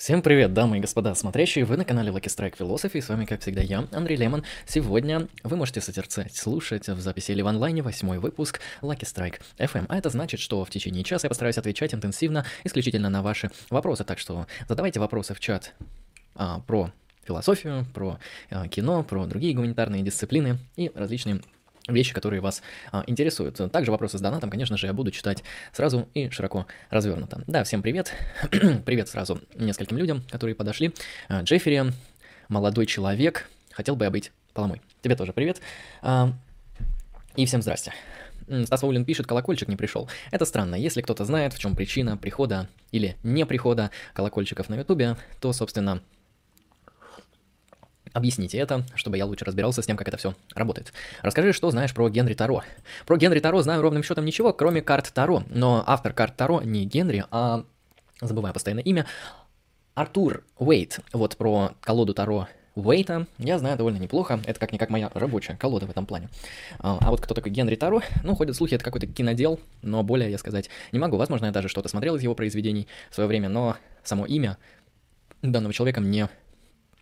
Всем привет, дамы и господа, смотрящие, вы на канале Lucky Strike Philosophy, с вами, как всегда, я, Андрей Лемон. Сегодня вы можете созерцать, слушать в записи или в онлайне восьмой выпуск Lucky Strike FM, а это значит, что в течение часа я постараюсь отвечать интенсивно, исключительно на ваши вопросы, так что задавайте вопросы в чат а, про философию, про а, кино, про другие гуманитарные дисциплины и различные вещи, которые вас а, интересуют. Также вопросы с донатом, конечно же, я буду читать сразу и широко развернуто. Да, всем привет. привет сразу нескольким людям, которые подошли. А, Джеффери, молодой человек, хотел бы я быть поломой. Тебе тоже привет. А, и всем здрасте. Стас Ваулин пишет, колокольчик не пришел. Это странно. Если кто-то знает, в чем причина прихода или не прихода колокольчиков на Ютубе, то, собственно, Объясните это, чтобы я лучше разбирался с тем, как это все работает. Расскажи, что знаешь про Генри Таро. Про Генри Таро знаю ровным счетом ничего, кроме карт Таро. Но автор карт Таро не Генри, а, забываю постоянно имя, Артур Уэйт. Вот про колоду Таро Уэйта я знаю довольно неплохо. Это как-никак моя рабочая колода в этом плане. А, а вот кто такой Генри Таро? Ну, ходят слухи, это какой-то кинодел, но более я сказать не могу. Возможно, я даже что-то смотрел из его произведений в свое время, но само имя данного человека мне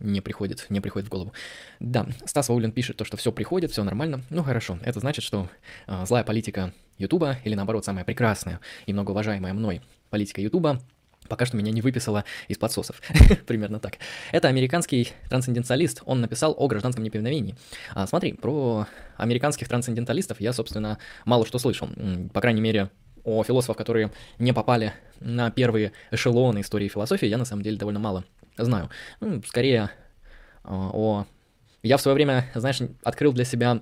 не приходит, не приходит в голову. Да, Стас Ваулин пишет то, что все приходит, все нормально. Ну хорошо, это значит, что э, злая политика Ютуба, или наоборот, самая прекрасная и многоуважаемая мной политика Ютуба, пока что меня не выписала из подсосов. Примерно так. Это американский трансценденталист, он написал о гражданском неповиновении. А, смотри, про американских трансценденталистов я, собственно, мало что слышал. По крайней мере, о философах, которые не попали на первые эшелоны истории философии, я на самом деле довольно мало знаю. Ну, скорее а, о... Я в свое время, знаешь, открыл для себя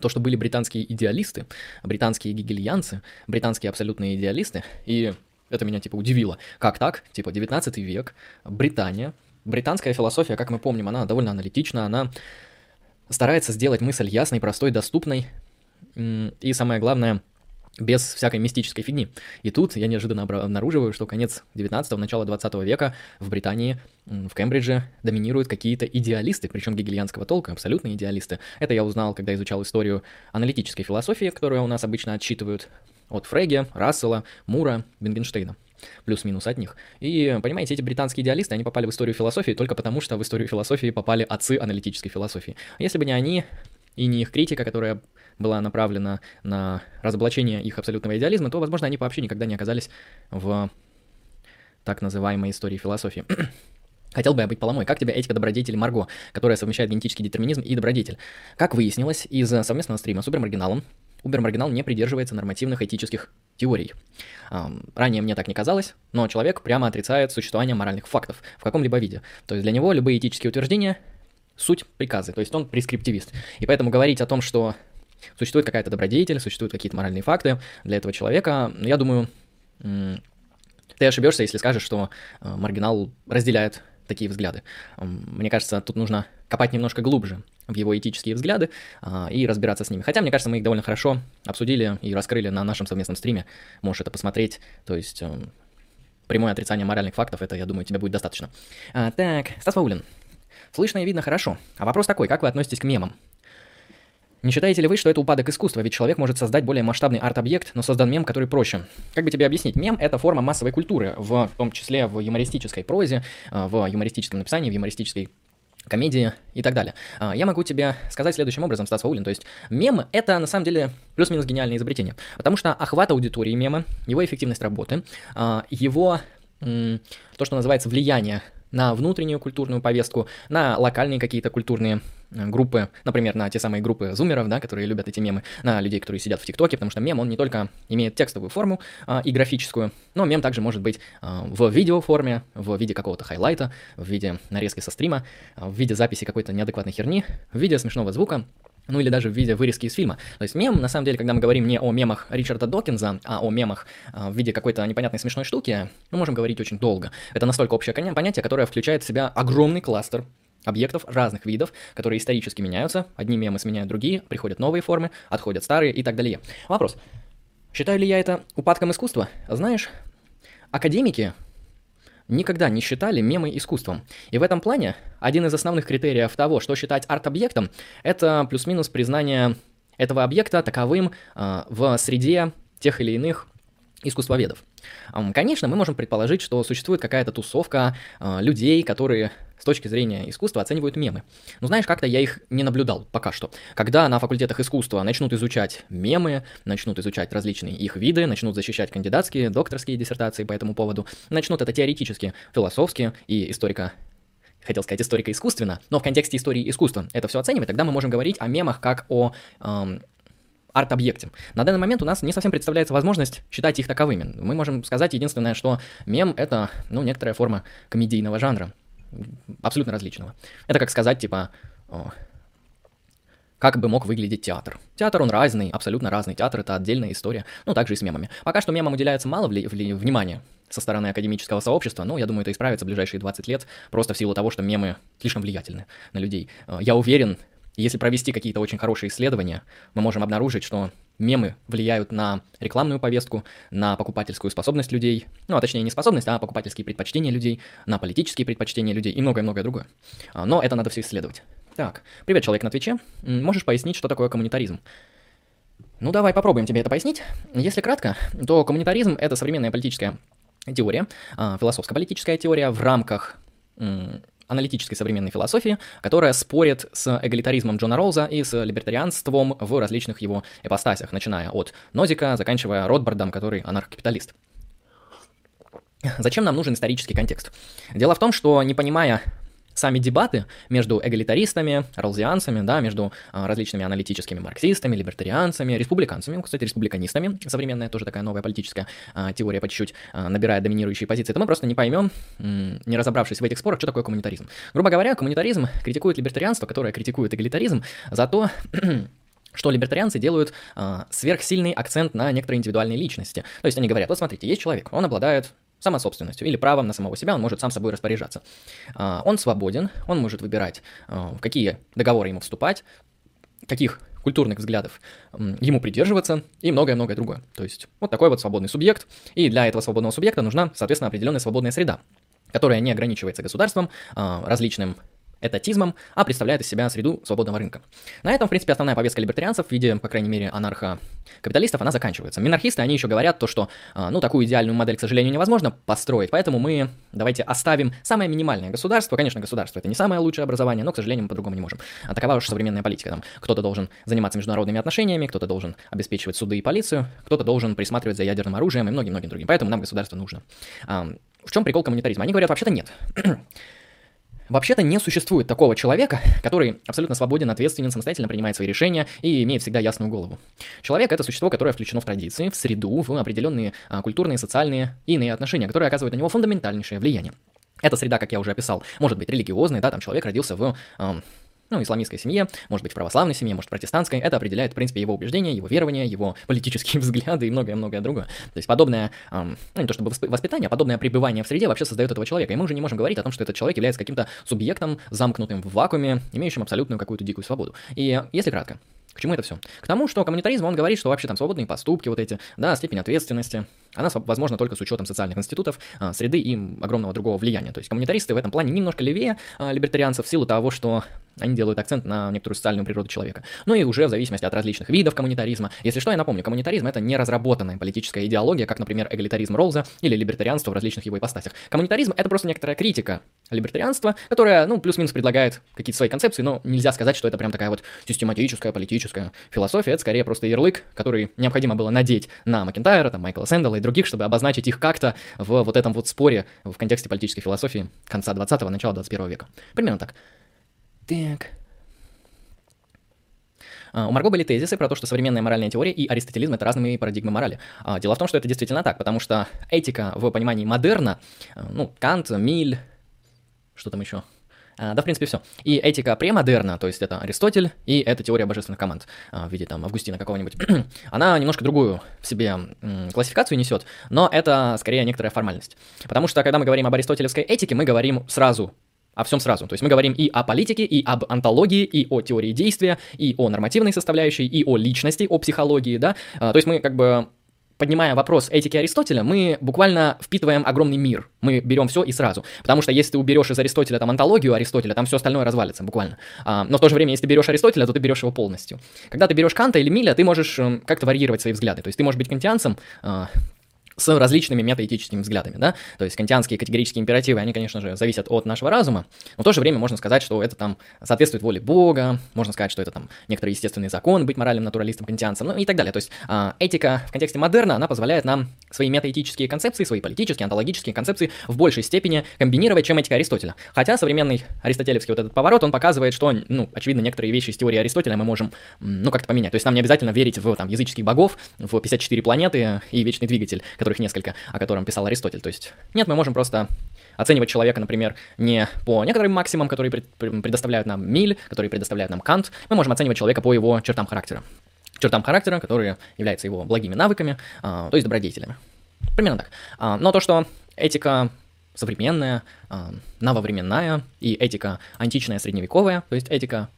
то, что были британские идеалисты, британские гегельянцы, британские абсолютные идеалисты, и это меня, типа, удивило. Как так? Типа, 19 век, Британия, британская философия, как мы помним, она довольно аналитична, она старается сделать мысль ясной, простой, доступной, и самое главное, без всякой мистической фигни. И тут я неожиданно обнаруживаю, что конец 19-го, начало 20 века в Британии, в Кембридже доминируют какие-то идеалисты, причем гегельянского толка, абсолютные идеалисты. Это я узнал, когда изучал историю аналитической философии, которую у нас обычно отчитывают от Фреге, Рассела, Мура, Вингенштейна плюс-минус от них. И, понимаете, эти британские идеалисты, они попали в историю философии только потому, что в историю философии попали отцы аналитической философии. Если бы не они, и не их критика, которая была направлена на разоблачение их абсолютного идеализма, то, возможно, они вообще никогда не оказались в так называемой истории философии. Хотел бы я быть поломой. Как тебе этика добродетели Марго, которая совмещает генетический детерминизм и добродетель? Как выяснилось из совместного стрима с Убер-маргиналом, Убер-маргинал не придерживается нормативных этических теорий. Ранее мне так не казалось, но человек прямо отрицает существование моральных фактов в каком-либо виде. То есть для него любые этические утверждения — суть приказы, то есть он прескриптивист. И поэтому говорить о том, что Существует какая-то добродетель, существуют какие-то моральные факты для этого человека. Я думаю, ты ошибешься, если скажешь, что э, маргинал разделяет такие взгляды. Мне кажется, тут нужно копать немножко глубже в его этические взгляды а, и разбираться с ними. Хотя, мне кажется, мы их довольно хорошо обсудили и раскрыли на нашем совместном стриме. Можешь это посмотреть. То есть эм, прямое отрицание моральных фактов, это, я думаю, тебе будет достаточно. А, так, Стас Паулин. Слышно и видно хорошо. А вопрос такой, как вы относитесь к мемам? Не считаете ли вы, что это упадок искусства? Ведь человек может создать более масштабный арт-объект, но создан мем, который проще. Как бы тебе объяснить? Мем — это форма массовой культуры, в том числе в юмористической прозе, э, в юмористическом написании, в юмористической комедии и так далее. А, я могу тебе сказать следующим образом, Стас Ваулин, то есть мем — это на самом деле плюс-минус гениальное изобретение, потому что охват аудитории мема, его эффективность работы, а, его то, что называется влияние на внутреннюю культурную повестку, на локальные какие-то культурные э, группы, например, на те самые группы зумеров, да, которые любят эти мемы, на людей, которые сидят в ТикТоке, потому что мем, он не только имеет текстовую форму а, и графическую, но мем также может быть а, в видеоформе, в виде какого-то хайлайта, в виде нарезки со стрима, а, в виде записи какой-то неадекватной херни, в виде смешного звука, ну или даже в виде вырезки из фильма. То есть мем, на самом деле, когда мы говорим не о мемах Ричарда Докинза, а о мемах а, в виде какой-то непонятной смешной штуки, мы можем говорить очень долго. Это настолько общее понятие, которое включает в себя огромный кластер объектов разных видов, которые исторически меняются. Одни мемы сменяют другие, приходят новые формы, отходят старые и так далее. Вопрос. Считаю ли я это упадком искусства? Знаешь, академики никогда не считали мемы искусством. И в этом плане один из основных критериев того, что считать арт-объектом, это плюс-минус признание этого объекта таковым э, в среде тех или иных искусствоведов. Конечно, мы можем предположить, что существует какая-то тусовка а, людей, которые с точки зрения искусства оценивают мемы. Но знаешь, как-то я их не наблюдал пока что. Когда на факультетах искусства начнут изучать мемы, начнут изучать различные их виды, начнут защищать кандидатские, докторские диссертации по этому поводу, начнут это теоретически, философски и историко хотел сказать историко-искусственно, но в контексте истории искусства это все оценивать, тогда мы можем говорить о мемах как о эм, арт-объекте. На данный момент у нас не совсем представляется возможность считать их таковыми. Мы можем сказать единственное, что мем — это, ну, некоторая форма комедийного жанра, абсолютно различного. Это как сказать, типа, о, как бы мог выглядеть театр. Театр, он разный, абсолютно разный. Театр — это отдельная история. Ну, также и с мемами. Пока что мемам уделяется мало вли- вли- внимания со стороны академического сообщества, но я думаю, это исправится в ближайшие 20 лет, просто в силу того, что мемы слишком влиятельны на людей. Я уверен, если провести какие-то очень хорошие исследования, мы можем обнаружить, что мемы влияют на рекламную повестку, на покупательскую способность людей, ну, а точнее не способность, а покупательские предпочтения людей, на политические предпочтения людей и многое-многое другое. А, но это надо все исследовать. Так, привет, человек на Твиче. Можешь пояснить, что такое коммунитаризм? Ну, давай попробуем тебе это пояснить. Если кратко, то коммунитаризм — это современная политическая теория, а, философско-политическая теория в рамках аналитической современной философии, которая спорит с эгалитаризмом Джона Роуза и с либертарианством в различных его ипостасях, начиная от Нозика, заканчивая Ротбардом, который анархокапиталист. Зачем нам нужен исторический контекст? Дело в том, что не понимая сами дебаты между эгалитаристами, ролзианцами, да, между а, различными аналитическими марксистами, либертарианцами, республиканцами, кстати, республиканистами, современная тоже такая новая политическая а, теория по чуть-чуть а, набирает доминирующие позиции, то мы просто не поймем, не разобравшись в этих спорах, что такое коммунитаризм. Грубо говоря, коммунитаризм критикует либертарианство, которое критикует эгалитаризм за то, что либертарианцы делают э, сверхсильный акцент на некоторые индивидуальные личности. То есть они говорят, вот смотрите, есть человек, он обладает самособственностью или правом на самого себя, он может сам собой распоряжаться. А, он свободен, он может выбирать, а, в какие договоры ему вступать, каких культурных взглядов ему придерживаться и многое-многое другое. То есть вот такой вот свободный субъект, и для этого свободного субъекта нужна, соответственно, определенная свободная среда, которая не ограничивается государством, а, различным этатизмом, а представляет из себя среду свободного рынка. На этом, в принципе, основная повестка либертарианцев в виде, по крайней мере, анархо-капиталистов, она заканчивается. Минархисты, они еще говорят то, что, а, ну, такую идеальную модель, к сожалению, невозможно построить, поэтому мы давайте оставим самое минимальное государство. Конечно, государство это не самое лучшее образование, но, к сожалению, мы по-другому не можем. А такова уж современная политика. Там кто-то должен заниматься международными отношениями, кто-то должен обеспечивать суды и полицию, кто-то должен присматривать за ядерным оружием и многим-многим другим. Поэтому нам государство нужно. В чем прикол коммунитаризма? Они говорят, вообще-то нет. Вообще-то не существует такого человека, который абсолютно свободен, ответственен, самостоятельно принимает свои решения и имеет всегда ясную голову. Человек — это существо, которое включено в традиции, в среду, в определенные а, культурные, социальные и иные отношения, которые оказывают на него фундаментальнейшее влияние. Эта среда, как я уже описал, может быть религиозной, да, там человек родился в э, ну, исламистской семье, может быть, в православной семье, может, в протестантской. Это определяет, в принципе, его убеждения, его верования, его политические взгляды и многое-многое другое. То есть подобное, эм, ну, не то чтобы воспитание, а подобное пребывание в среде вообще создает этого человека. И мы уже не можем говорить о том, что этот человек является каким-то субъектом, замкнутым в вакууме, имеющим абсолютную какую-то дикую свободу. И если кратко, к чему это все? К тому, что коммунитаризм, он говорит, что вообще там свободные поступки, вот эти, да, степень ответственности, она возможна только с учетом социальных институтов, а, среды и огромного другого влияния. То есть коммунитаристы в этом плане немножко левее а, либертарианцев в силу того, что они делают акцент на некоторую социальную природу человека. Ну и уже в зависимости от различных видов коммунитаризма. Если что, я напомню, коммунитаризм это не разработанная политическая идеология, как, например, эгалитаризм Ролза или либертарианство в различных его ипостасях. Коммунитаризм это просто некоторая критика либертарианства, которая, ну, плюс-минус предлагает какие-то свои концепции, но нельзя сказать, что это прям такая вот систематическая политическая философия. Это скорее просто ярлык, который необходимо было надеть на Макентайра, там, Майкла Сэндала и других, чтобы обозначить их как-то в вот этом вот споре в контексте политической философии конца 20-го, начала 21 века. Примерно так. Так. А, у Марго были тезисы про то, что современная моральная теория и аристотелизм — это разные парадигмы морали. А, дело в том, что это действительно так, потому что этика в понимании модерна, а, ну, Кант, Миль, что там еще? Да, в принципе, все. И этика премодерна, то есть это Аристотель, и это теория божественных команд в виде там Августина какого-нибудь. Она немножко другую в себе классификацию несет, но это скорее некоторая формальность. Потому что, когда мы говорим об аристотелевской этике, мы говорим сразу о всем сразу. То есть мы говорим и о политике, и об антологии, и о теории действия, и о нормативной составляющей, и о личности, о психологии, да. А, то есть мы как бы поднимая вопрос этики Аристотеля, мы буквально впитываем огромный мир. Мы берем все и сразу. Потому что если ты уберешь из Аристотеля там антологию Аристотеля, там все остальное развалится буквально. А, но в то же время, если ты берешь Аристотеля, то ты берешь его полностью. Когда ты берешь Канта или Миля, ты можешь э, как-то варьировать свои взгляды. То есть ты можешь быть кантианцем, э, с различными метаэтическими взглядами, да, то есть кантианские категорические императивы, они, конечно же, зависят от нашего разума, но в то же время можно сказать, что это там соответствует воле Бога, можно сказать, что это там некоторые естественные законы, быть моральным натуралистом, кантианцем, ну и так далее, то есть а, этика в контексте модерна, она позволяет нам свои метаэтические концепции, свои политические, онтологические концепции в большей степени комбинировать, чем этика Аристотеля, хотя современный аристотелевский вот этот поворот, он показывает, что, ну, очевидно, некоторые вещи из теории Аристотеля мы можем, ну, как-то поменять, то есть нам не обязательно верить в там языческих богов, в 54 планеты и вечный двигатель, который которых несколько, о котором писал Аристотель. То есть, нет, мы можем просто оценивать человека, например, не по некоторым максимумам, которые предоставляют нам Миль, которые предоставляют нам Кант, мы можем оценивать человека по его чертам характера. Чертам характера, которые являются его благими навыками, а, то есть добродетелями. Примерно так. А, но то, что этика современная, а, нововременная и этика античная, средневековая, то есть этика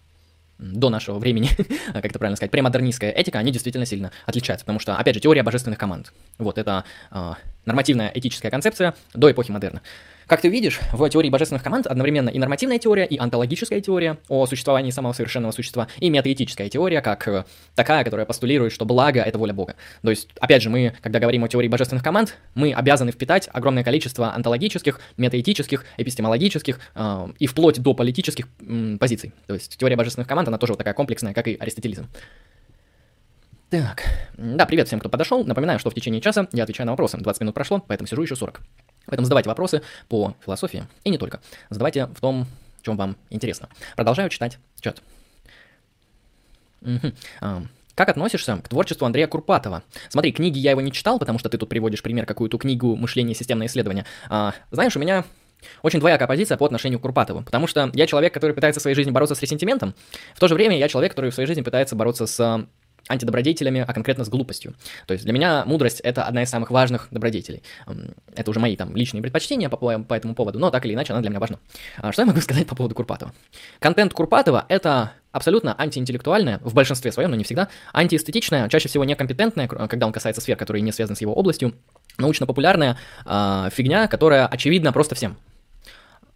до нашего времени, как это правильно сказать, премодернистская этика, они действительно сильно отличаются, потому что, опять же, теория божественных команд. Вот это э, нормативная этическая концепция до эпохи модерна. Как ты видишь, в теории божественных команд одновременно и нормативная теория, и онтологическая теория о существовании самого совершенного существа, и метаэтическая теория, как э, такая, которая постулирует, что благо — это воля Бога. То есть, опять же, мы, когда говорим о теории божественных команд, мы обязаны впитать огромное количество онтологических, метаэтических, эпистемологических э, и вплоть до политических м, позиций. То есть, теория божественных команд, она тоже вот такая комплексная, как и аристотелизм. Так, да, привет всем, кто подошел. Напоминаю, что в течение часа я отвечаю на вопросы. 20 минут прошло, поэтому сижу еще 40. Поэтому задавайте вопросы по философии, и не только. Задавайте в том, чем вам интересно. Продолжаю читать чат. Угу. А, как относишься к творчеству Андрея Курпатова? Смотри, книги я его не читал, потому что ты тут приводишь пример какую-то книгу «Мышление. Системное исследование». А, знаешь, у меня очень двоякая позиция по отношению к Курпатову, потому что я человек, который пытается в своей жизни бороться с ресентиментом, в то же время я человек, который в своей жизни пытается бороться с антидобродетелями, а конкретно с глупостью. То есть для меня мудрость — это одна из самых важных добродетелей. Это уже мои там личные предпочтения по, по этому поводу, но так или иначе она для меня важна. А что я могу сказать по поводу Курпатова? Контент Курпатова — это абсолютно антиинтеллектуальная, в большинстве своем, но не всегда, антиэстетичная, чаще всего некомпетентная, когда он касается сфер, которые не связаны с его областью, научно-популярная э, фигня, которая очевидна просто всем.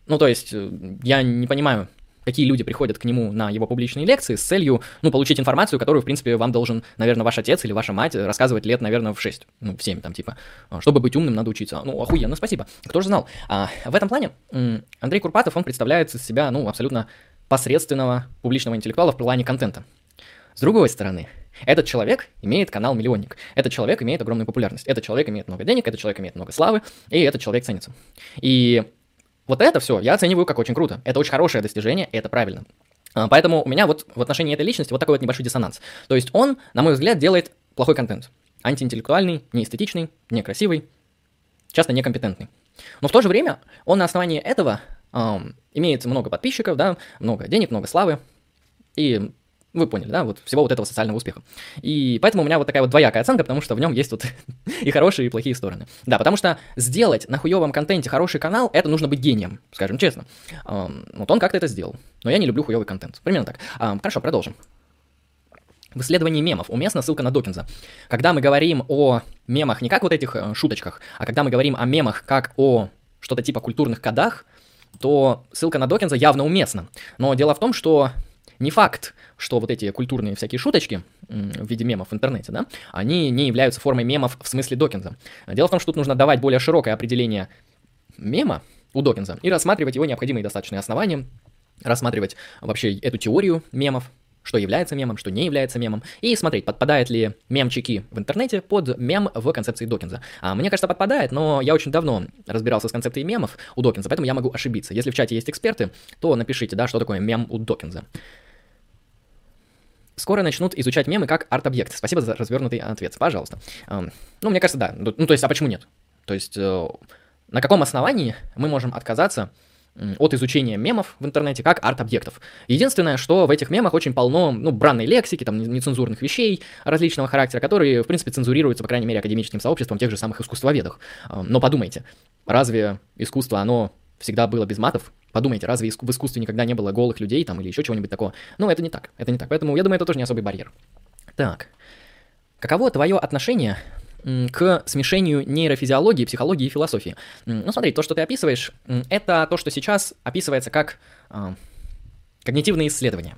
Ну, то есть, э, я не понимаю, какие люди приходят к нему на его публичные лекции с целью, ну, получить информацию, которую, в принципе, вам должен, наверное, ваш отец или ваша мать рассказывать лет, наверное, в 6, ну, в 7, там, типа, «А, чтобы быть умным, надо учиться. Ну, охуенно, спасибо. Кто же знал? А, в этом плане Андрей Курпатов, он представляет из себя, ну, абсолютно посредственного публичного интеллектуала в плане контента. С другой стороны, этот человек имеет канал-миллионник. Этот человек имеет огромную популярность. Этот человек имеет много денег, этот человек имеет много славы, и этот человек ценится. И вот это все я оцениваю как очень круто. Это очень хорошее достижение, и это правильно. А, поэтому у меня вот в отношении этой личности вот такой вот небольшой диссонанс. То есть он, на мой взгляд, делает плохой контент. Антиинтеллектуальный, неэстетичный, некрасивый, часто некомпетентный. Но в то же время он на основании этого эм, имеет много подписчиков, да, много денег, много славы. И вы поняли, да, вот всего вот этого социального успеха. И поэтому у меня вот такая вот двоякая оценка, потому что в нем есть вот и хорошие, и плохие стороны. Да, потому что сделать на хуевом контенте хороший канал, это нужно быть гением, скажем честно. Вот он как-то это сделал. Но я не люблю хуевый контент. Примерно так. Хорошо, продолжим. В исследовании мемов уместна ссылка на Докинза. Когда мы говорим о мемах не как вот этих э, шуточках, а когда мы говорим о мемах как о что-то типа культурных кодах, то ссылка на Докинза явно уместна. Но дело в том, что не факт, что вот эти культурные всякие шуточки в виде мемов в интернете, да, они не являются формой мемов в смысле Докинза. Дело в том, что тут нужно давать более широкое определение мема у Докинза и рассматривать его необходимые достаточные основания, рассматривать вообще эту теорию мемов, что является мемом, что не является мемом, и смотреть, подпадают ли мемчики в интернете под мем в концепции Докинза. А, мне кажется, подпадает, но я очень давно разбирался с концепцией мемов у Докинза, поэтому я могу ошибиться. Если в чате есть эксперты, то напишите, да, что такое мем у Докинза. Скоро начнут изучать мемы как арт-объект. Спасибо за развернутый ответ. Пожалуйста. Ну, мне кажется, да. Ну, то есть, а почему нет? То есть, э, на каком основании мы можем отказаться от изучения мемов в интернете как арт-объектов. Единственное, что в этих мемах очень полно, ну, бранной лексики, там, нецензурных вещей различного характера, которые, в принципе, цензурируются, по крайней мере, академическим сообществом тех же самых искусствоведов. Но подумайте, разве искусство, оно всегда было без матов? Подумайте, разве в искусстве никогда не было голых людей там или еще чего-нибудь такого? Ну, это не так, это не так. Поэтому я думаю, это тоже не особый барьер. Так. Каково твое отношение к смешению нейрофизиологии, психологии и философии? Ну, смотри, то, что ты описываешь, это то, что сейчас описывается как э, когнитивные исследования.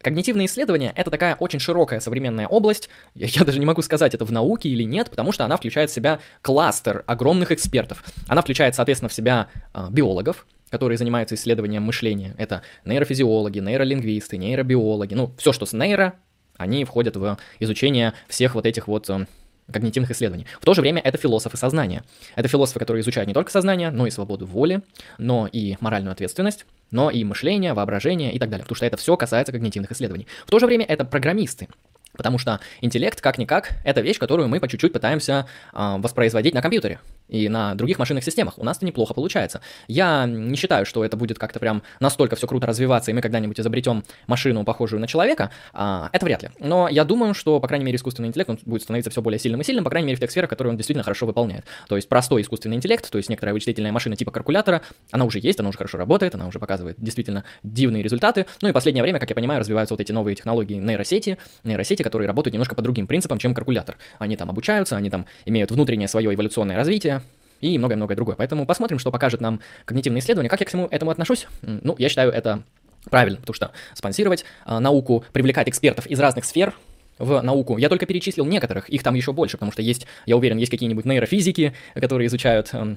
Когнитивные исследования — это такая очень широкая современная область, я, я даже не могу сказать, это в науке или нет, потому что она включает в себя кластер огромных экспертов. Она включает, соответственно, в себя э, биологов, которые занимаются исследованием мышления. Это нейрофизиологи, нейролингвисты, нейробиологи, ну, все, что с нейро, они входят в изучение всех вот этих вот э, когнитивных исследований. В то же время это философы сознания. Это философы, которые изучают не только сознание, но и свободу воли, но и моральную ответственность, но и мышление, воображение и так далее, потому что это все касается когнитивных исследований. В то же время это программисты, Потому что интеллект, как-никак, это вещь, которую мы по чуть-чуть пытаемся э, воспроизводить на компьютере и на других машинных системах. У нас это неплохо получается. Я не считаю, что это будет как-то прям настолько все круто развиваться, и мы когда-нибудь изобретем машину, похожую на человека. А, это вряд ли. Но я думаю, что, по крайней мере, искусственный интеллект он будет становиться все более сильным и сильным, по крайней мере, в тех сферах, которые он действительно хорошо выполняет. То есть простой искусственный интеллект, то есть некоторая вычислительная машина типа калькулятора, она уже есть, она уже хорошо работает, она уже показывает действительно дивные результаты. Ну и последнее время, как я понимаю, развиваются вот эти новые технологии нейросети, нейросети, которые работают немножко по другим принципам, чем калькулятор. Они там обучаются, они там имеют внутреннее свое эволюционное развитие, и многое-многое другое. Поэтому посмотрим, что покажет нам когнитивное исследование. Как я к всему этому отношусь? Ну, я считаю это правильно, потому что спонсировать э, науку, привлекать экспертов из разных сфер, в науку. Я только перечислил некоторых, их там еще больше, потому что есть, я уверен, есть какие-нибудь нейрофизики, которые изучают э,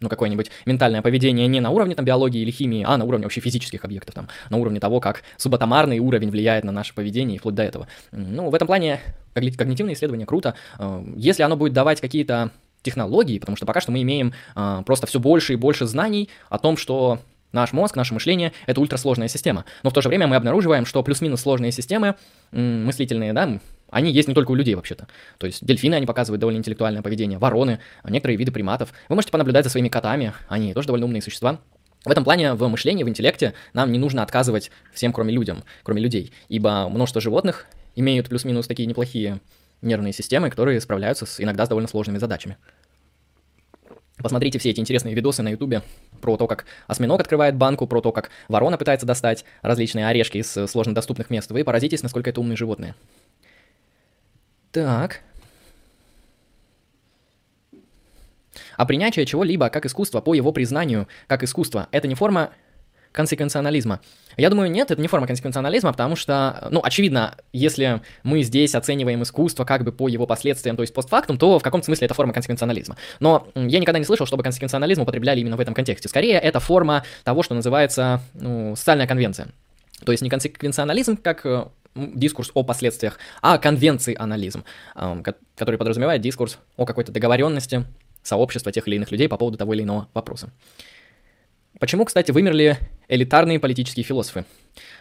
ну, какое-нибудь ментальное поведение не на уровне там, биологии или химии, а на уровне вообще физических объектов, там, на уровне того, как субатомарный уровень влияет на наше поведение и вплоть до этого. Ну, в этом плане когнитивное исследование круто. Э, если оно будет давать какие-то технологии, потому что пока что мы имеем э, просто все больше и больше знаний о том, что наш мозг, наше мышление — это ультрасложная система. Но в то же время мы обнаруживаем, что плюс-минус сложные системы мыслительные, да, они есть не только у людей вообще-то. То есть дельфины, они показывают довольно интеллектуальное поведение, вороны, а некоторые виды приматов. Вы можете понаблюдать за своими котами, они тоже довольно умные существа. В этом плане в мышлении, в интеллекте нам не нужно отказывать всем, кроме людям, кроме людей, ибо множество животных имеют плюс-минус такие неплохие нервные системы, которые справляются с иногда с довольно сложными задачами. Посмотрите все эти интересные видосы на ютубе про то, как осьминог открывает банку, про то, как ворона пытается достать различные орешки из сложно доступных мест. Вы поразитесь, насколько это умные животные. Так. А принятие чего-либо как искусство по его признанию как искусство – это не форма консеквенционализма? Я думаю, нет, это не форма консеквенционализма, потому что, ну, очевидно, если мы здесь оцениваем искусство как бы по его последствиям, то есть постфактум, то в каком-то смысле это форма консеквенционализма. Но я никогда не слышал, чтобы консеквенционализм употребляли именно в этом контексте. Скорее, это форма того, что называется ну, социальная конвенция. То есть не консеквенционализм как э, дискурс о последствиях, а конвенционализм, который подразумевает дискурс о какой-то договоренности сообщества тех или иных людей по поводу того или иного вопроса. Почему, кстати, вымерли элитарные политические философы?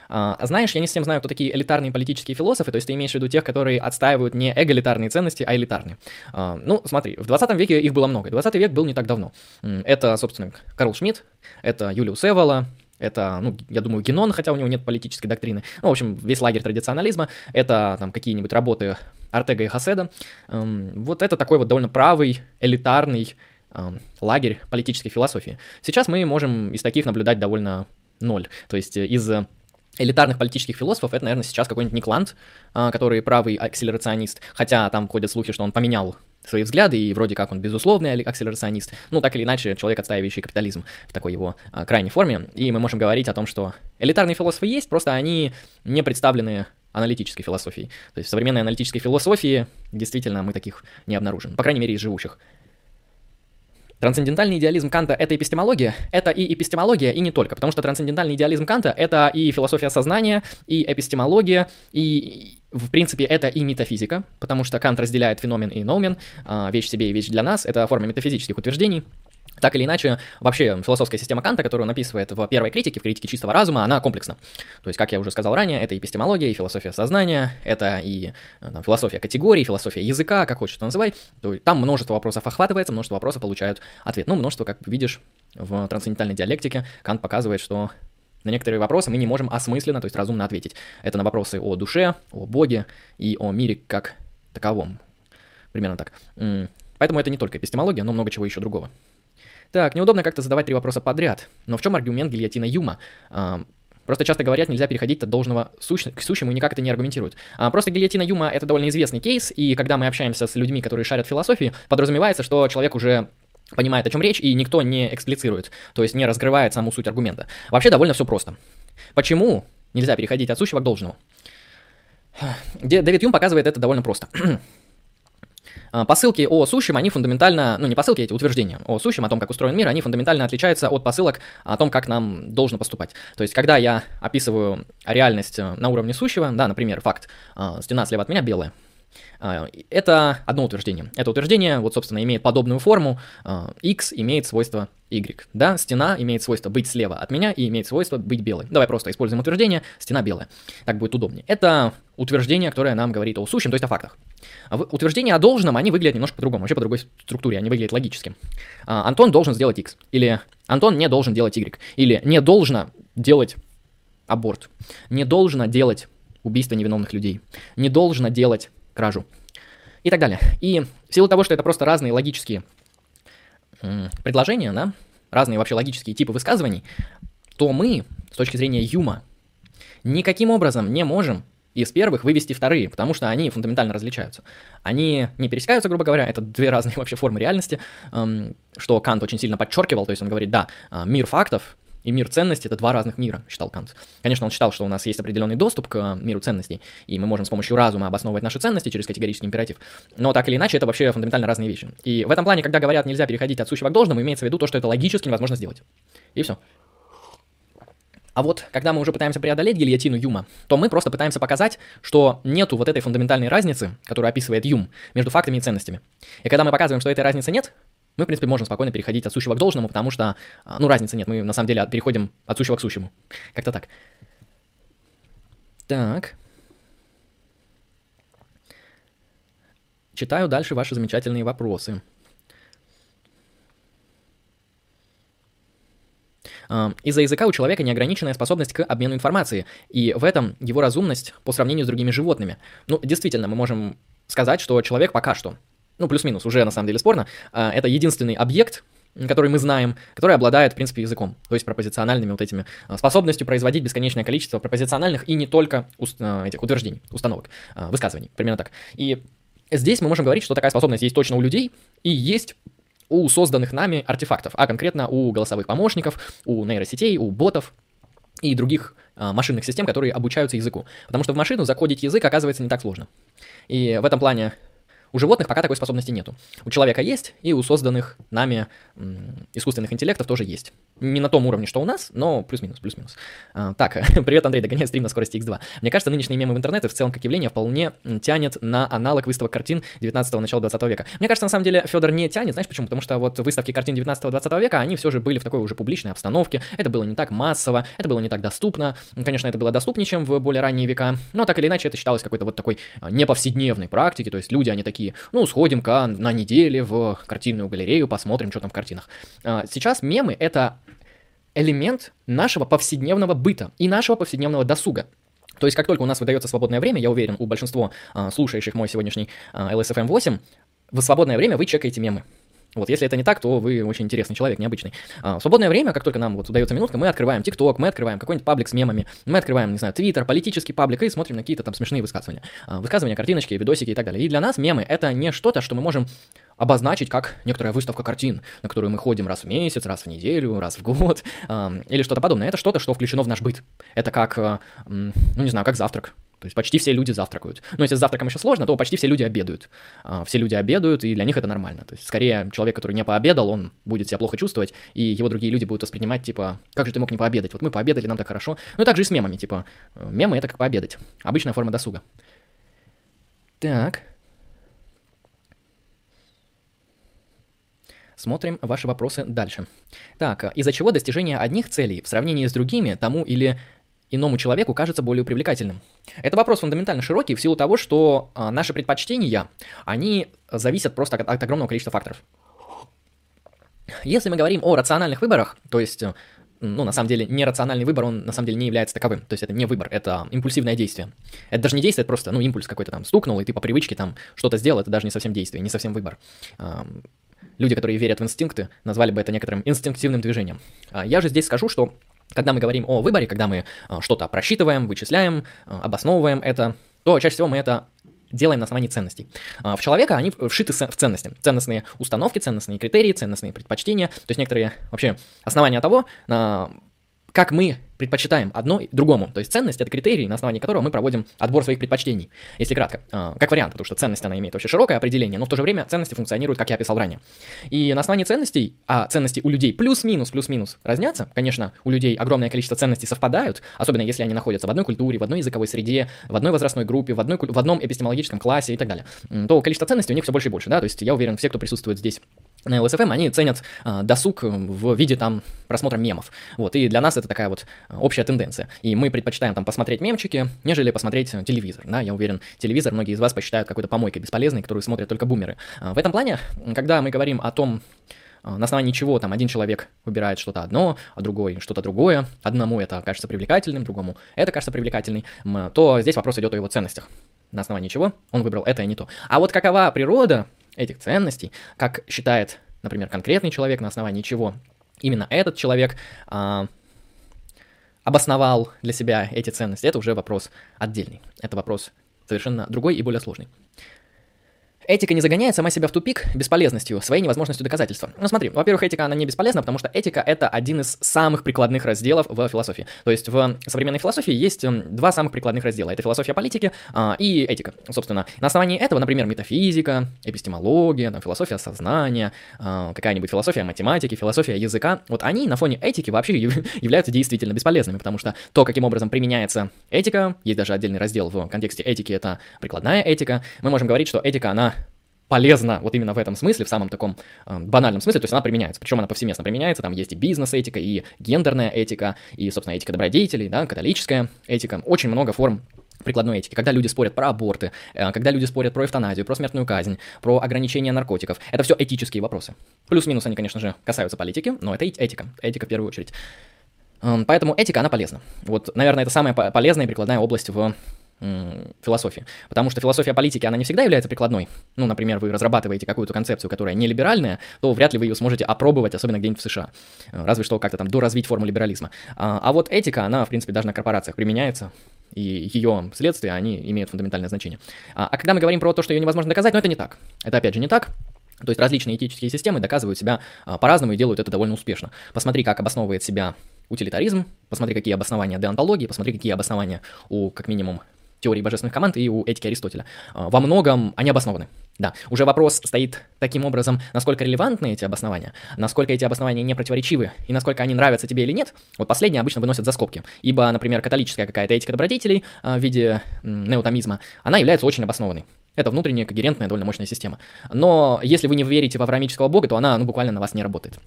А, знаешь, я не совсем знаю, кто такие элитарные политические философы, то есть ты имеешь в виду тех, которые отстаивают не эгалитарные ценности, а элитарные. А, ну, смотри, в 20 веке их было много, 20 век был не так давно. Это, собственно, Карл Шмидт, это Юлиус Эвола, это, ну, я думаю, Генон, хотя у него нет политической доктрины. Ну, в общем, весь лагерь традиционализма. Это там какие-нибудь работы Артега и Хаседа. Вот это такой вот довольно правый, элитарный лагерь политической философии. Сейчас мы можем из таких наблюдать довольно ноль. То есть из элитарных политических философов это, наверное, сейчас какой-нибудь Никланд, э, который правый акселерационист, хотя там ходят слухи, что он поменял свои взгляды, и вроде как он безусловный акселерационист, ну, так или иначе, человек, отстаивающий капитализм в такой его а, крайней форме, и мы можем говорить о том, что элитарные философы есть, просто они не представлены аналитической философией. То есть в современной аналитической философии действительно мы таких не обнаружим, по крайней мере, из живущих. Трансцендентальный идеализм Канта — это эпистемология, это и эпистемология, и не только, потому что трансцендентальный идеализм Канта — это и философия сознания, и эпистемология, и, в принципе, это и метафизика, потому что Кант разделяет феномен и ноумен, а, вещь себе и вещь для нас, это форма метафизических утверждений, так или иначе, вообще философская система Канта, которую он описывает в первой критике, в критике чистого разума, она комплексна. То есть, как я уже сказал ранее, это и эпистемология, и философия сознания, это и э, там, философия категорий, философия языка, как хочешь называй. То есть, там множество вопросов охватывается, множество вопросов получают ответ. Ну, множество, как видишь, в трансцендентальной диалектике Кант показывает, что на некоторые вопросы мы не можем осмысленно, то есть разумно ответить. Это на вопросы о душе, о Боге и о мире как таковом. Примерно так. Поэтому это не только эпистемология, но много чего еще другого. Так, неудобно как-то задавать три вопроса подряд. Но в чем аргумент гильотина Юма? А, Просто часто говорят, нельзя переходить от должного сущ... к сущему и никак это не аргументируют. А, просто гильотина Юма — это довольно известный кейс, и когда мы общаемся с людьми, которые шарят философии, подразумевается, что человек уже понимает, о чем речь, и никто не эксплицирует, то есть не разгрывает саму суть аргумента. Вообще довольно все просто. Почему нельзя переходить от сущего к должному. Дэвид Юм показывает это довольно просто. А, посылки о сущем, они фундаментально, ну не посылки, эти утверждения о сущем, о том, как устроен мир, они фундаментально отличаются от посылок о том, как нам должно поступать. То есть, когда я описываю реальность э, на уровне сущего, да, например, факт, а, стена слева от меня белая, а, это одно утверждение. Это утверждение, вот, собственно, имеет подобную форму. x имеет свойство y. Да, стена имеет свойство быть слева от меня и имеет свойство быть белой. Давай просто используем утверждение стена белая. Так будет удобнее. Это утверждение, которое нам говорит о сущем, то есть о фактах. А утверждения о должном, они выглядят немножко по-другому, вообще по другой структуре, они выглядят логически. А, Антон должен сделать x, или Антон не должен делать y, или не должно делать аборт, не должно делать убийство невиновных людей, не должно делать кражу и так далее. И в силу того, что это просто разные логические предложения, да, разные вообще логические типы высказываний, то мы, с точки зрения Юма, никаким образом не можем из первых вывести вторые, потому что они фундаментально различаются. Они не пересекаются, грубо говоря, это две разные вообще формы реальности, что Кант очень сильно подчеркивал, то есть он говорит, да, а, мир фактов и мир ценностей — это два разных мира, считал Кант. Конечно, он считал, что у нас есть определенный доступ к миру ценностей, и мы можем с помощью разума обосновывать наши ценности через категорический императив, но так или иначе это вообще фундаментально разные вещи. И в этом плане, когда говорят, нельзя переходить от сущего к должному, имеется в виду то, что это логически невозможно сделать. И все. А вот когда мы уже пытаемся преодолеть гильотину Юма, то мы просто пытаемся показать, что нету вот этой фундаментальной разницы, которую описывает Юм, между фактами и ценностями. И когда мы показываем, что этой разницы нет, мы, в принципе, можем спокойно переходить от сущего к должному, потому что, а, ну, разницы нет, мы на самом деле переходим от сущего к сущему. Как-то так. Так. Читаю дальше ваши замечательные вопросы. Из-за языка у человека неограниченная способность к обмену информацией, и в этом его разумность по сравнению с другими животными. Ну, действительно, мы можем сказать, что человек пока что, ну, плюс-минус, уже на самом деле спорно, а, это единственный объект, который мы знаем, который обладает, в принципе, языком, то есть пропозициональными вот этими а, способностью производить бесконечное количество пропозициональных и не только уст, а, этих утверждений, установок, высказываний, примерно так. И здесь мы можем говорить, что такая способность есть точно у людей и есть у созданных нами артефактов, а конкретно у голосовых помощников, у нейросетей, у ботов и других а, машинных систем, которые обучаются языку. Потому что в машину закодить язык оказывается не так сложно. И в этом плане у животных пока такой способности нету. У человека есть, и у созданных нами искусственных интеллектов тоже есть. Не на том уровне, что у нас, но плюс-минус, плюс-минус. А, так, привет, Андрей, догоняй стрим на скорости X2. Мне кажется, нынешние мемы в интернете в целом как явление вполне тянет на аналог выставок картин 19-го, начала 20 века. Мне кажется, на самом деле, Федор не тянет, знаешь почему? Потому что вот выставки картин 19-20 века, они все же были в такой уже публичной обстановке, это было не так массово, это было не так доступно. Конечно, это было доступнее, чем в более ранние века, но так или иначе это считалось какой-то вот такой а, неповседневной практикой, то есть люди, они такие, ну, сходим-ка на неделе в картинную галерею, посмотрим, что там в картинах. А, сейчас мемы — это элемент нашего повседневного быта и нашего повседневного досуга. То есть, как только у нас выдается свободное время, я уверен, у большинства а, слушающих мой сегодняшний а, LSFM 8, в свободное время вы чекаете мемы. Вот, если это не так, то вы очень интересный человек, необычный. А, в свободное время, как только нам вот удается минутка, мы открываем TikTok, мы открываем какой-нибудь паблик с мемами, мы открываем, не знаю, Twitter, политический паблик и смотрим на какие-то там смешные высказывания. А, высказывания, картиночки, видосики и так далее. И для нас мемы — это не что-то, что мы можем обозначить как некоторая выставка картин, на которую мы ходим раз в месяц, раз в неделю, раз в год, э, или что-то подобное. Это что-то, что включено в наш быт. Это как, э, ну не знаю, как завтрак. То есть почти все люди завтракают. Но если с завтраком еще сложно, то почти все люди обедают. А, все люди обедают, и для них это нормально. То есть скорее человек, который не пообедал, он будет себя плохо чувствовать, и его другие люди будут воспринимать, типа, как же ты мог не пообедать? Вот мы пообедали, нам так хорошо. Ну и так же и с мемами, типа, мемы — это как пообедать. Обычная форма досуга. Так. Смотрим ваши вопросы дальше. Так, из-за чего достижение одних целей в сравнении с другими тому или иному человеку кажется более привлекательным? Это вопрос фундаментально широкий в силу того, что а, наши предпочтения, они зависят просто от, от огромного количества факторов. Если мы говорим о рациональных выборах, то есть ну, на самом деле, нерациональный выбор, он на самом деле не является таковым. То есть это не выбор, это импульсивное действие. Это даже не действие, это просто, ну, импульс какой-то там стукнул, и ты по привычке там что-то сделал, это даже не совсем действие, не совсем выбор люди, которые верят в инстинкты, назвали бы это некоторым инстинктивным движением. А я же здесь скажу, что когда мы говорим о выборе, когда мы а, что-то просчитываем, вычисляем, а, обосновываем это, то чаще всего мы это делаем на основании ценностей. В человека они вшиты в ценности. Ценностные установки, ценностные критерии, ценностные предпочтения. То есть некоторые вообще основания того, как мы предпочитаем одно другому. То есть ценность — это критерий, на основании которого мы проводим отбор своих предпочтений, если кратко. А, как вариант, потому что ценность, она имеет очень широкое определение, но в то же время ценности функционируют, как я описал ранее. И на основании ценностей, а ценности у людей плюс-минус, плюс-минус разнятся, конечно, у людей огромное количество ценностей совпадают, особенно если они находятся в одной культуре, в одной языковой среде, в одной возрастной группе, в, одной, в одном эпистемологическом классе и так далее, то количество ценностей у них все больше и больше, да, то есть я уверен, все, кто присутствует здесь на LSFM, они ценят э, досуг в виде там просмотра мемов. Вот, и для нас это такая вот общая тенденция. И мы предпочитаем там посмотреть мемчики, нежели посмотреть телевизор. Да, я уверен, телевизор многие из вас посчитают какой-то помойкой бесполезной, которую смотрят только бумеры. Э, в этом плане, когда мы говорим о том, на основании чего там один человек выбирает что-то одно, а другой что-то другое, одному это кажется привлекательным, другому это кажется привлекательным, то здесь вопрос идет о его ценностях. На основании чего он выбрал это и не то. А вот какова природа этих ценностей, как считает, например, конкретный человек, на основании чего именно этот человек а, обосновал для себя эти ценности, это уже вопрос отдельный. Это вопрос совершенно другой и более сложный. Этика не загоняет сама себя в тупик бесполезностью, своей невозможностью доказательства. Ну смотри, во-первых, этика, она не бесполезна, потому что этика — это один из самых прикладных разделов в философии. То есть в современной философии есть эм, два самых прикладных раздела. Это философия политики а, и этика, собственно. На основании этого, например, метафизика, эпистемология, там, философия сознания, а, какая-нибудь философия математики, философия языка, вот они на фоне этики вообще являются действительно бесполезными, потому что то, каким образом применяется этика, есть даже отдельный раздел в контексте этики, это прикладная этика, мы можем говорить, что этика, она полезна вот именно в этом смысле, в самом таком э, банальном смысле, то есть она применяется, причем она повсеместно применяется, там есть и бизнес-этика, и гендерная этика, и, собственно, этика добродетелей, да, католическая этика, очень много форм прикладной этики, когда люди спорят про аборты, э, когда люди спорят про эвтаназию, про смертную казнь, про ограничение наркотиков, это все этические вопросы. Плюс-минус они, конечно же, касаются политики, но это этика, этика в первую очередь. Эм, поэтому этика, она полезна. Вот, наверное, это самая полезная прикладная область в философии. Потому что философия политики, она не всегда является прикладной. Ну, например, вы разрабатываете какую-то концепцию, которая не либеральная, то вряд ли вы ее сможете опробовать, особенно где-нибудь в США. Э, разве что как-то там доразвить форму либерализма. А, а вот этика, она, в принципе, даже на корпорациях применяется, и ее следствия, они имеют фундаментальное значение. А, а когда мы говорим про то, что ее невозможно доказать, ну, это не так. Это, опять же, не так. То есть различные этические системы доказывают себя а, по-разному и делают это довольно успешно. Посмотри, как обосновывает себя утилитаризм, посмотри, какие обоснования деонтологии, посмотри, какие обоснования у, как минимум, теории божественных команд и у этики Аристотеля. А, во многом они обоснованы. Да, уже вопрос стоит таким образом, насколько релевантны эти обоснования, насколько эти обоснования не противоречивы и насколько они нравятся тебе или нет. Вот последние обычно выносят за скобки. Ибо, например, католическая какая-то этика добродетелей а, в виде неотомизма, она является очень обоснованной. Это внутренняя, когерентная, довольно мощная система. Но если вы не верите в авраамического бога, то она ну, буквально на вас не работает.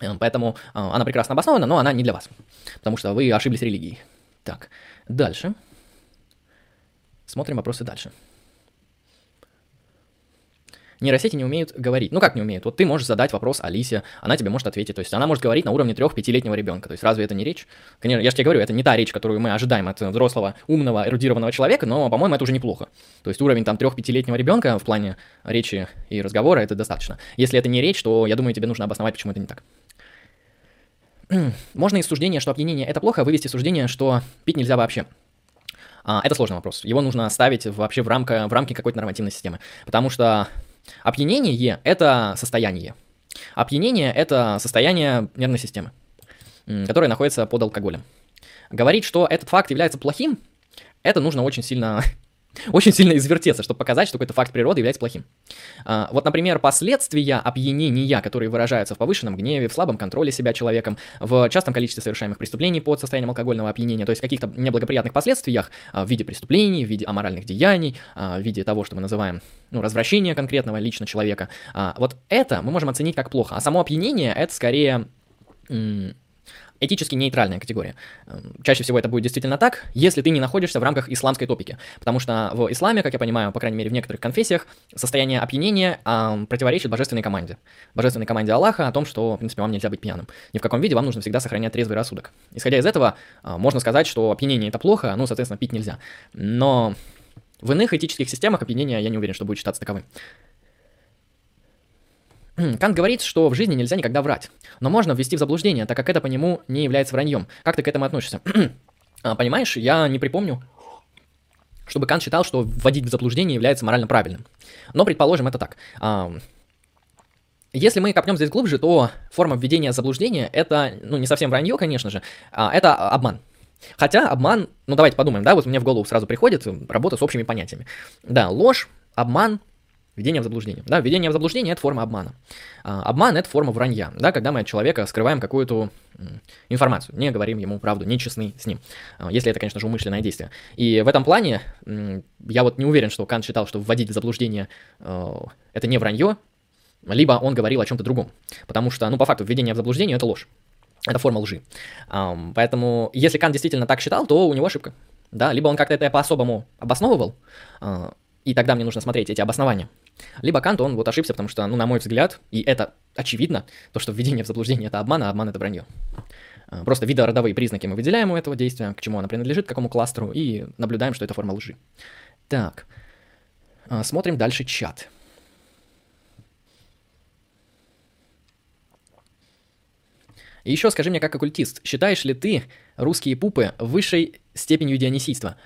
Э, поэтому а, она прекрасно обоснована, но она не для вас. Потому что вы ошиблись религией. Так, дальше. Смотрим вопросы дальше. Нейросети не умеют говорить. Ну как не умеют? Вот ты можешь задать вопрос Алисе, она тебе может ответить. То есть она может говорить на уровне 3-5-летнего ребенка. То есть разве это не речь? Конечно, я же тебе говорю, это не та речь, которую мы ожидаем от взрослого, умного, эрудированного человека, но, по-моему, это уже неплохо. То есть уровень там 3-5-летнего ребенка в плане речи и разговора это достаточно. Если это не речь, то я думаю, тебе нужно обосновать, почему это не так. Можно из суждения, что опьянение это плохо, вывести суждение, что пить нельзя вообще. А, это сложный вопрос. Его нужно ставить вообще в, рамка, в рамки какой-то нормативной системы. Потому что опьянение – это состояние. Опьянение – это состояние нервной системы, которая находится под алкоголем. Говорить, что этот факт является плохим, это нужно очень сильно очень сильно извертеться, чтобы показать, что какой-то факт природы является плохим. А, вот, например, последствия опьянения, которые выражаются в повышенном гневе, в слабом контроле себя человеком, в частом количестве совершаемых преступлений под состоянием алкогольного опьянения, то есть каких-то неблагоприятных последствиях а, в виде преступлений, в виде аморальных деяний, а, в виде того, что мы называем ну, развращения конкретного лично человека. Вот это мы можем оценить как плохо, а само опьянение это скорее этически нейтральная категория. Эм, чаще всего это будет действительно так, если ты не находишься в рамках исламской топики. Потому что в исламе, как я понимаю, по крайней мере в некоторых конфессиях, состояние опьянения э, противоречит божественной команде. Божественной команде Аллаха о том, что, в принципе, вам нельзя быть пьяным. Ни в каком виде вам нужно всегда сохранять трезвый рассудок. Исходя из этого, э, можно сказать, что опьянение это плохо, ну, соответственно, пить нельзя. Но в иных этических системах опьянение, я не уверен, что будет считаться таковым. Кант говорит, что в жизни нельзя никогда врать, но можно ввести в заблуждение, так как это по нему не является враньем. Как ты к этому относишься? А, понимаешь, я не припомню, чтобы Кант считал, что вводить в заблуждение является морально правильным. Но предположим, это так. А, если мы копнем здесь глубже, то форма введения заблуждения это, ну, не совсем вранье, конечно же, а это обман. Хотя обман, ну давайте подумаем, да, вот мне в голову сразу приходит работа с общими понятиями. Да, ложь, обман, введение в заблуждение. Да, введение в заблуждение – это форма обмана. А, обман – это форма вранья, да, когда мы от человека скрываем какую-то информацию, не говорим ему правду, не честны с ним, а, если это, конечно же, умышленное действие. И в этом плане я вот не уверен, что Кант считал, что вводить в заблуждение э, – это не вранье, либо он говорил о чем-то другом. Потому что, ну, по факту, введение в заблуждение – это ложь. Это форма лжи. Поэтому, если Кант действительно так считал, то у него ошибка. Да, либо он как-то это по-особому обосновывал, uh, и тогда мне нужно смотреть эти обоснования. Либо Кант, он вот ошибся, потому что, ну, на мой взгляд, и это очевидно, то, что введение в заблуждение – это обман, а обман – это вранье. Uh, просто видородовые признаки мы выделяем у этого действия, к чему оно принадлежит, к какому кластеру, и наблюдаем, что это форма лжи. Так, uh, смотрим дальше чат. И еще скажи мне, как оккультист, считаешь ли ты русские пупы высшей степенью дионисийства?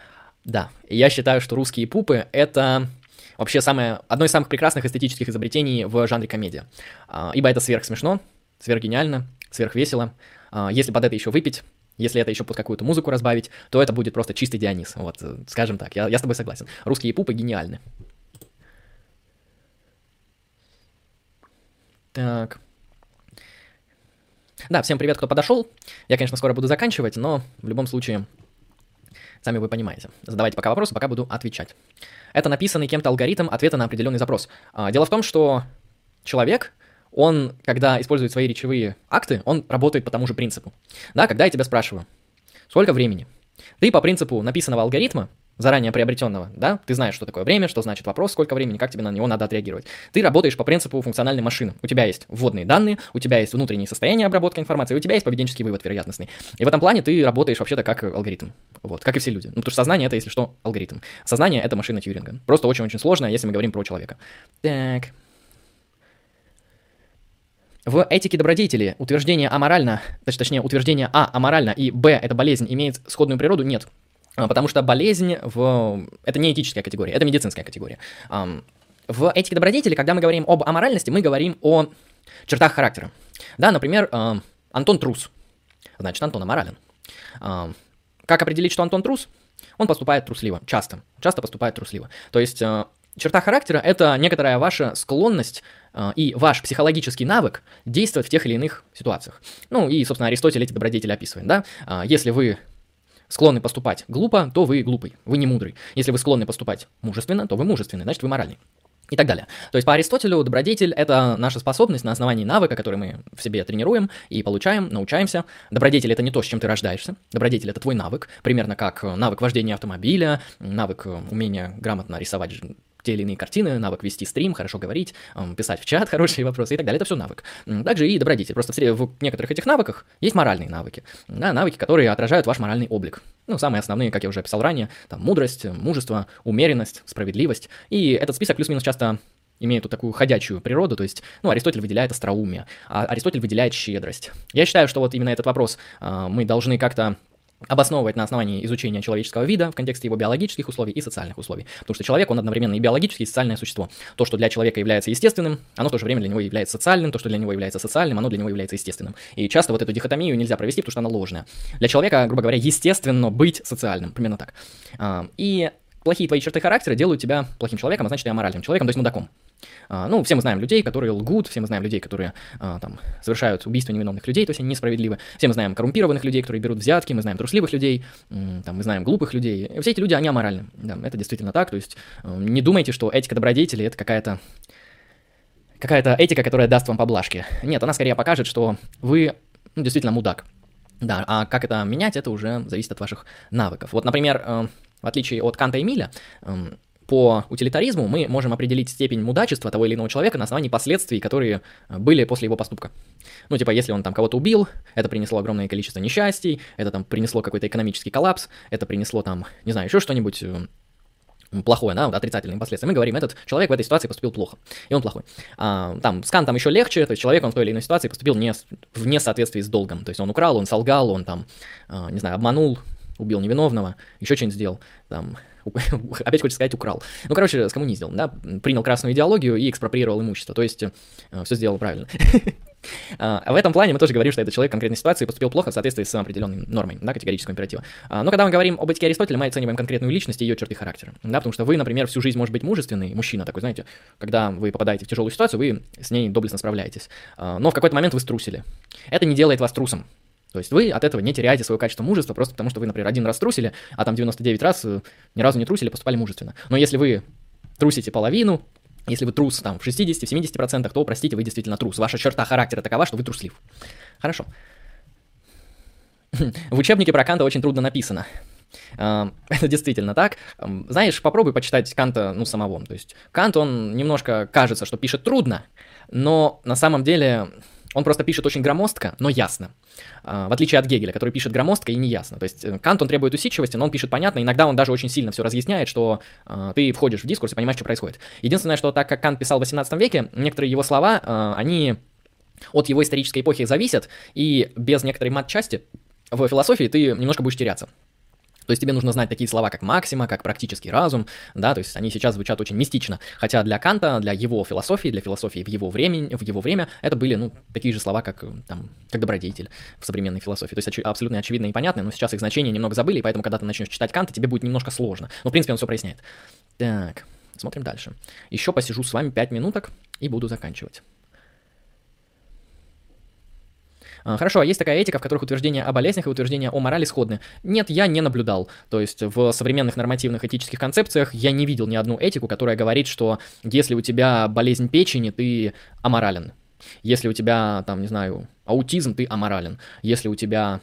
Да, я считаю, что русские пупы — это вообще самое, одно из самых прекрасных эстетических изобретений в жанре комедия. А, ибо это сверх смешно, сверх гениально, сверх весело. А, если под это еще выпить, если это еще под какую-то музыку разбавить, то это будет просто чистый Дионис. Вот, э, скажем так, я, я с тобой согласен. Русские пупы гениальны. Так. Да, всем привет, кто подошел. Я, конечно, скоро буду заканчивать, но в любом случае, сами вы понимаете. Задавайте пока вопросы, пока буду отвечать. Это написанный кем-то алгоритм ответа на определенный запрос. А, дело в том, что человек, он, когда использует свои речевые акты, он работает по тому же принципу. Да, когда я тебя спрашиваю, сколько времени? Ты по принципу написанного алгоритма заранее приобретенного, да, ты знаешь, что такое время, что значит вопрос, сколько времени, как тебе на него надо отреагировать. Ты работаешь по принципу функциональной машины. У тебя есть вводные данные, у тебя есть внутреннее состояние обработки информации, у тебя есть поведенческий вывод вероятностный. И в этом плане ты работаешь вообще-то как алгоритм. Вот, как и все люди. Ну, потому что сознание это, если что, алгоритм. Сознание это машина Тьюринга. Просто очень-очень сложно, если мы говорим про человека. Так. В этике добродетели утверждение аморально, точнее, утверждение А аморально и Б это болезнь имеет сходную природу? Нет. А, потому что болезнь в... это не этическая категория, это медицинская категория. В этике добродетели, когда мы говорим об аморальности, мы говорим о чертах характера. Да, например, Антон трус. Значит, Антон аморален. Как определить, что Антон трус? Он поступает трусливо, часто. Часто поступает трусливо. То есть а, черта характера – это некоторая ваша склонность а, и ваш психологический навык действовать в тех или иных ситуациях. Ну и, собственно, Аристотель эти добродетели описывает, да. Если вы склонны поступать глупо, то вы глупый, вы не мудрый. Если вы склонны поступать мужественно, то вы мужественный, значит вы моральный. И так далее. То есть по Аристотелю добродетель — это наша способность на основании навыка, который мы в себе тренируем и получаем, научаемся. Добродетель — это не то, с чем ты рождаешься. Добродетель — это твой навык, примерно как навык вождения автомобиля, навык умения грамотно рисовать те или иные картины, навык вести стрим, хорошо говорить, писать в чат хорошие вопросы и так далее. Это все навык. Также и добродетель. Просто в некоторых этих навыках есть моральные навыки. Да, навыки, которые отражают ваш моральный облик. Ну, самые основные, как я уже описал ранее, там мудрость, мужество, умеренность, справедливость. И этот список плюс-минус часто имеет вот такую ходячую природу, то есть, ну, Аристотель выделяет остроумие, а Аристотель выделяет щедрость. Я считаю, что вот именно этот вопрос э, мы должны как-то обосновывать на основании изучения человеческого вида в контексте его биологических условий и социальных условий. Потому что человек, он одновременно и биологический, и социальное существо. То, что для человека является естественным, оно в то же время для него является социальным, то, что для него является социальным, оно для него является естественным. И часто вот эту дихотомию нельзя провести, потому что она ложная. Для человека, грубо говоря, естественно быть социальным, примерно так. А, и плохие твои черты характера делают тебя плохим человеком, а значит, и аморальным человеком, то есть мудаком. А, ну, все мы знаем людей, которые лгут, все мы знаем людей, которые а, там совершают убийство невиновных людей, то есть они несправедливы. Все мы знаем коррумпированных людей, которые берут взятки, мы знаем трусливых людей, там, мы знаем глупых людей. Все эти люди, они аморальны. Да, это действительно так. То есть а, не думайте, что этика добродетели это какая-то какая-то этика, которая даст вам поблажки. Нет, она скорее покажет, что вы ну, действительно мудак. Да, а как это менять, это уже зависит от ваших навыков. Вот, например, э, в отличие от Канта и Миля, эм, по утилитаризму мы можем определить степень мудачества того или иного человека на основании последствий, которые э, были после его поступка. Ну, типа, если он там кого-то убил, это принесло огромное количество несчастий, это там принесло какой-то экономический коллапс, это принесло там, не знаю, еще что-нибудь э, плохое, да, отрицательные последствия. Мы говорим, этот человек в этой ситуации поступил плохо, и он плохой. А, там, с Кантом еще легче, то есть человек, он в той или иной ситуации поступил не, в несоответствии с долгом, то есть он украл, он солгал, он там, а, не знаю, обманул, убил невиновного, еще что-нибудь сделал, там, опять хочется сказать, украл. Ну, короче, скоммуниздил, да, принял красную идеологию и экспроприировал имущество, то есть э, все сделал правильно. А, в этом плане мы тоже говорим, что этот человек в конкретной ситуации поступил плохо в соответствии с определенной нормой, да, категорического императива. А, но когда мы говорим об этике Аристотеля, мы оцениваем конкретную личность и ее черты характера. Да, потому что вы, например, всю жизнь может быть мужественный, мужчина такой, знаете, когда вы попадаете в тяжелую ситуацию, вы с ней доблестно справляетесь. А, но в какой-то момент вы струсили. Это не делает вас трусом. То есть вы от этого не теряете свое качество мужества, просто потому что вы, например, один раз трусили, а там 99 раз э, ни разу не трусили, поступали мужественно. Но если вы трусите половину, если вы трус там в 60-70%, то, простите, вы действительно трус. Ваша черта характера такова, что вы труслив. Хорошо. В учебнике про Канта очень трудно написано. Это действительно так. Знаешь, попробуй почитать Канта, ну, самого. То есть Кант, он немножко кажется, что пишет трудно, но на самом деле он просто пишет очень громоздко, но ясно. А, в отличие от Гегеля, который пишет громоздко и неясно. То есть э, Кант, он требует усидчивости, но он пишет понятно. Иногда он даже очень сильно все разъясняет, что э, ты входишь в дискурс и понимаешь, что происходит. Единственное, что так как Кант писал в 18 веке, некоторые его слова, э, они от его исторической эпохи зависят, и без некоторой мат-части в философии ты немножко будешь теряться. То есть тебе нужно знать такие слова, как максима, как практический разум, да, то есть они сейчас звучат очень мистично. Хотя для Канта, для его философии, для философии в его время, в его время это были, ну, такие же слова, как, там, как добродетель в современной философии. То есть оч- абсолютно очевидно и понятно, но сейчас их значение немного забыли, и поэтому, когда ты начнешь читать Канта, тебе будет немножко сложно. Но, в принципе, он все проясняет. Так, смотрим дальше. Еще посижу с вами 5 минуток и буду заканчивать. А, хорошо, а есть такая этика, в которых утверждения о болезнях и утверждения о морали сходны? Нет, я не наблюдал. То есть в современных нормативных этических концепциях я не видел ни одну этику, которая говорит, что если у тебя болезнь печени, ты аморален. Если у тебя, там, не знаю, аутизм, ты аморален. Если у тебя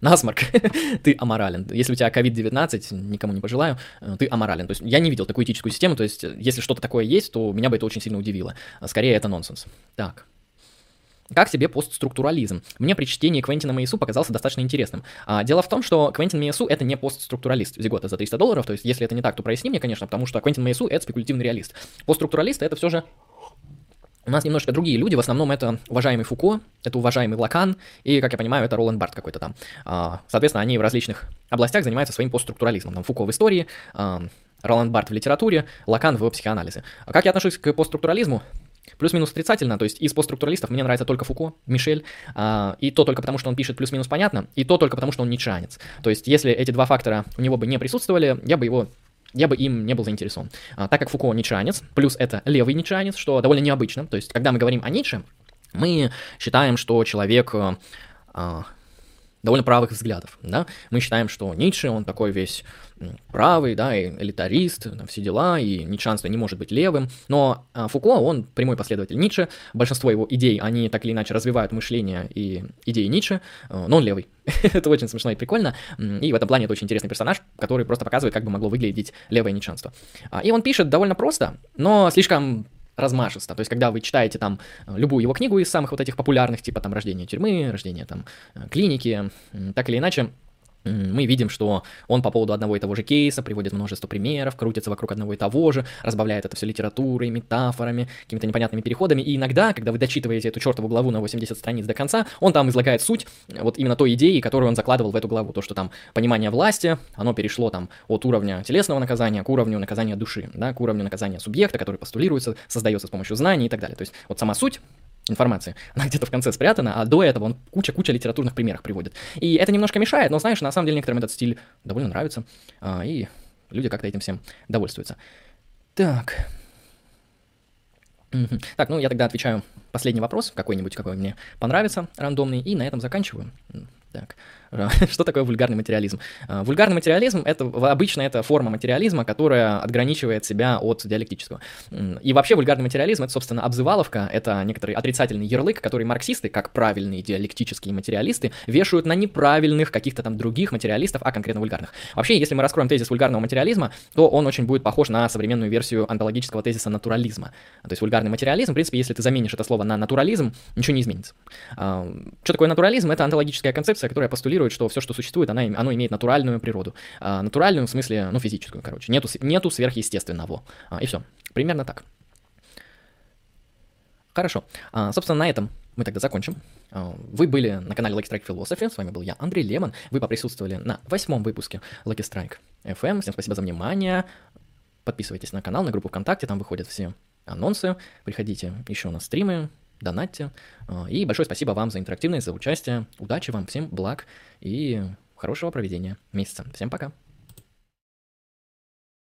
насморк, ты аморален. Если у тебя COVID-19, никому не пожелаю, э, ты аморален. То есть я не видел такую этическую систему, то есть если что-то такое есть, то меня бы это очень сильно удивило. Скорее, это нонсенс. Так. Как тебе постструктурализм? Мне при чтении Квентина Мейсу показался достаточно интересным. А, дело в том, что Квентин Мейсу это не постструктуралист Зигота за 300 долларов, то есть если это не так, то проясни мне, конечно, потому что Квентин Мейсу это спекулятивный реалист. Постструктуралисты это все же у нас немножко другие люди, в основном это уважаемый Фуко, это уважаемый Лакан, и, как я понимаю, это Роланд Барт какой-то там. А, соответственно, они в различных областях занимаются своим постструктурализмом. Там Фуко в истории, а, Роланд Барт в литературе, Лакан в психоанализе. А как я отношусь к постструктурализму? Плюс-минус отрицательно, то есть из постструктуралистов мне нравится только Фуко, Мишель, а, и то только потому, что он пишет плюс-минус понятно, и то только потому, что он ницшанец. То есть если эти два фактора у него бы не присутствовали, я бы его я бы им не был заинтересован. А, так как Фуко ницшанец, плюс это левый ницшанец, что довольно необычно. То есть, когда мы говорим о Ницше, мы считаем, что человек а, довольно правых взглядов, да. Мы считаем, что Ницше, он такой весь правый, да, и элитарист, там, все дела, и ницшанство не может быть левым, но а, Фуко, он прямой последователь Ницше, большинство его идей, они так или иначе развивают мышление и идеи Ницше, а, но он левый. это очень смешно и прикольно, и в этом плане это очень интересный персонаж, который просто показывает, как бы могло выглядеть левое ницшанство. А, и он пишет довольно просто, но слишком размашисто. То есть, когда вы читаете там любую его книгу из самых вот этих популярных, типа там «Рождение тюрьмы», «Рождение там клиники», так или иначе, мы видим, что он по поводу одного и того же кейса приводит множество примеров, крутится вокруг одного и того же, разбавляет это все литературой, метафорами, какими-то непонятными переходами, и иногда, когда вы дочитываете эту чертову главу на 80 страниц до конца, он там излагает суть вот именно той идеи, которую он закладывал в эту главу, то, что там понимание власти, оно перешло там от уровня телесного наказания к уровню наказания души, да, к уровню наказания субъекта, который постулируется, создается с помощью знаний и так далее. То есть вот сама суть информации. Она где-то в конце спрятана, а до этого он куча-куча литературных примеров приводит. И это немножко мешает, но знаешь, на самом деле некоторым этот стиль довольно нравится, а, и люди как-то этим всем довольствуются. Так. Так, ну я тогда отвечаю последний вопрос, какой-нибудь, какой мне понравится, рандомный, и на этом заканчиваю. Так, что такое вульгарный материализм? А, вульгарный материализм это обычно это форма материализма, которая отграничивает себя от диалектического. И вообще вульгарный материализм это, собственно, обзываловка, это некоторый отрицательный ярлык, который марксисты, как правильные диалектические материалисты, вешают на неправильных каких-то там других материалистов, а конкретно вульгарных. Вообще, если мы раскроем тезис вульгарного материализма, то он очень будет похож на современную версию антологического тезиса натурализма. То есть вульгарный материализм, в принципе, если ты заменишь это слово на натурализм, ничего не изменится. А, что такое натурализм? Это антологическая концепция, концепция, которая постулирует, что все, что существует, она, оно имеет натуральную природу. А, натуральную в смысле, ну, физическую, короче. Нету, нету сверхъестественного. А, и все. Примерно так. Хорошо. А, собственно, на этом мы тогда закончим. А, вы были на канале Lucky Strike Philosophy, с вами был я, Андрей Лемон. Вы поприсутствовали на восьмом выпуске Lucky Strike FM. Всем спасибо за внимание. Подписывайтесь на канал, на группу ВКонтакте, там выходят все анонсы. Приходите еще на стримы, донатьте. А, и большое спасибо вам за интерактивность, за участие. Удачи вам, всем благ и хорошего проведения месяца. Всем пока.